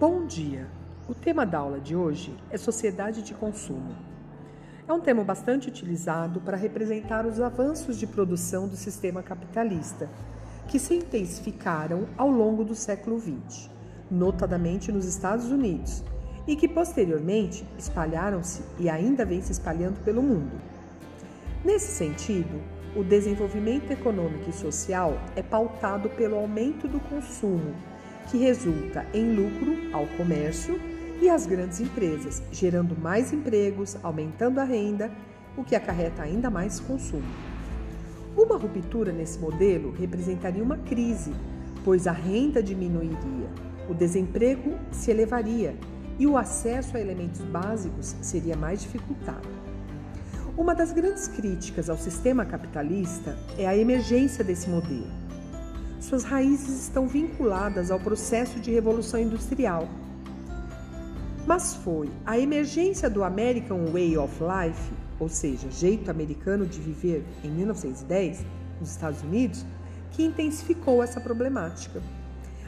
Bom dia! O tema da aula de hoje é sociedade de consumo. É um termo bastante utilizado para representar os avanços de produção do sistema capitalista, que se intensificaram ao longo do século XX, notadamente nos Estados Unidos, e que posteriormente espalharam-se e ainda vêm se espalhando pelo mundo. Nesse sentido, o desenvolvimento econômico e social é pautado pelo aumento do consumo que resulta em lucro ao comércio e às grandes empresas, gerando mais empregos, aumentando a renda, o que acarreta ainda mais consumo. Uma ruptura nesse modelo representaria uma crise, pois a renda diminuiria, o desemprego se elevaria e o acesso a elementos básicos seria mais dificultado. Uma das grandes críticas ao sistema capitalista é a emergência desse modelo suas raízes estão vinculadas ao processo de revolução industrial. Mas foi a emergência do American Way of Life, ou seja, jeito americano de viver, em 1910, nos Estados Unidos, que intensificou essa problemática.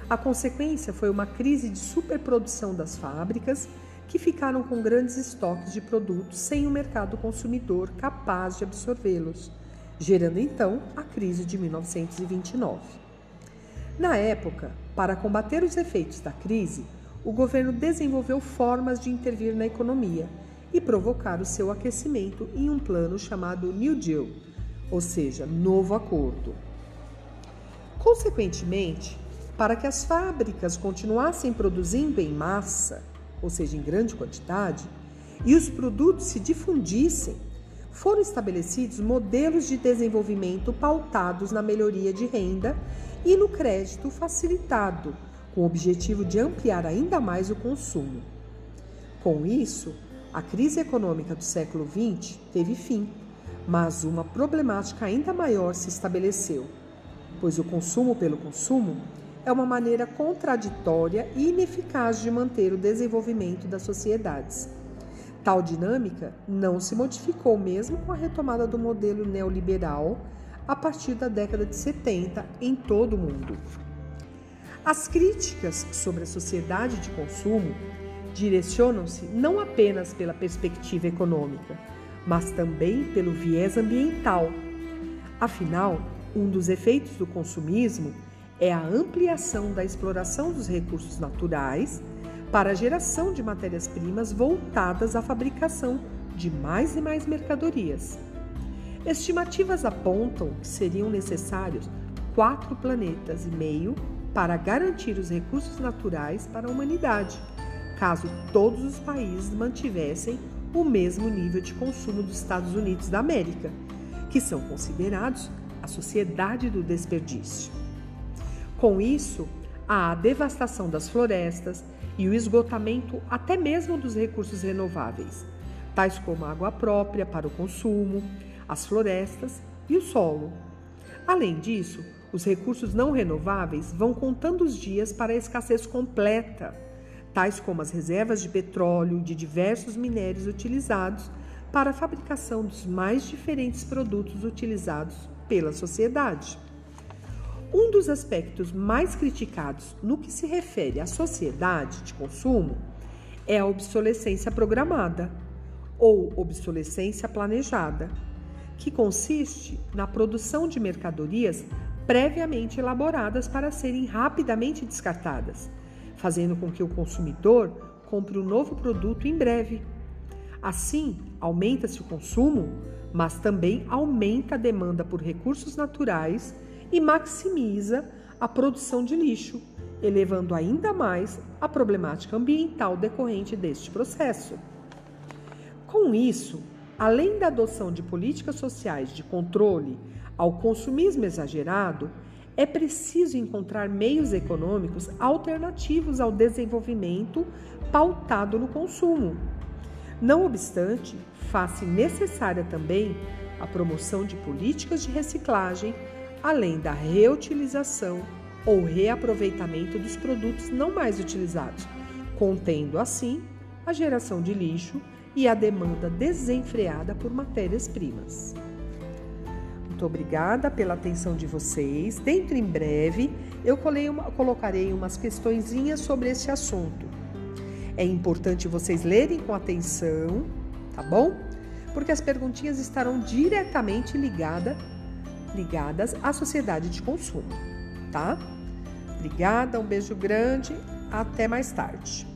A consequência foi uma crise de superprodução das fábricas, que ficaram com grandes estoques de produtos sem o um mercado consumidor capaz de absorvê-los, gerando então a crise de 1929. Na época, para combater os efeitos da crise, o governo desenvolveu formas de intervir na economia e provocar o seu aquecimento em um plano chamado New Deal, ou seja, Novo Acordo. Consequentemente, para que as fábricas continuassem produzindo em massa, ou seja, em grande quantidade, e os produtos se difundissem, foram estabelecidos modelos de desenvolvimento pautados na melhoria de renda e no crédito facilitado, com o objetivo de ampliar ainda mais o consumo. Com isso, a crise econômica do século XX teve fim, mas uma problemática ainda maior se estabeleceu, pois o consumo pelo consumo é uma maneira contraditória e ineficaz de manter o desenvolvimento das sociedades. Tal dinâmica não se modificou mesmo com a retomada do modelo neoliberal a partir da década de 70 em todo o mundo. As críticas sobre a sociedade de consumo direcionam-se não apenas pela perspectiva econômica, mas também pelo viés ambiental. Afinal, um dos efeitos do consumismo é a ampliação da exploração dos recursos naturais para a geração de matérias-primas voltadas à fabricação de mais e mais mercadorias. Estimativas apontam que seriam necessários quatro planetas e meio para garantir os recursos naturais para a humanidade, caso todos os países mantivessem o mesmo nível de consumo dos Estados Unidos da América, que são considerados a sociedade do desperdício. Com isso, há a devastação das florestas, e o esgotamento até mesmo dos recursos renováveis, tais como a água própria para o consumo, as florestas e o solo. Além disso, os recursos não renováveis vão contando os dias para a escassez completa, tais como as reservas de petróleo de diversos minérios utilizados para a fabricação dos mais diferentes produtos utilizados pela sociedade. Um dos aspectos mais criticados no que se refere à sociedade de consumo é a obsolescência programada ou obsolescência planejada, que consiste na produção de mercadorias previamente elaboradas para serem rapidamente descartadas, fazendo com que o consumidor compre um novo produto em breve. Assim, aumenta-se o consumo, mas também aumenta a demanda por recursos naturais e maximiza a produção de lixo, elevando ainda mais a problemática ambiental decorrente deste processo. Com isso, além da adoção de políticas sociais de controle ao consumismo exagerado, é preciso encontrar meios econômicos alternativos ao desenvolvimento pautado no consumo. Não obstante, faz-se necessária também a promoção de políticas de reciclagem além da reutilização ou reaproveitamento dos produtos não mais utilizados, contendo assim a geração de lixo e a demanda desenfreada por matérias-primas. Muito obrigada pela atenção de vocês. Dentro em breve eu uma, colocarei umas questõezinhas sobre esse assunto. É importante vocês lerem com atenção, tá bom? Porque as perguntinhas estarão diretamente ligada, ligadas à sociedade de consumo, tá? Obrigada, um beijo grande, até mais tarde.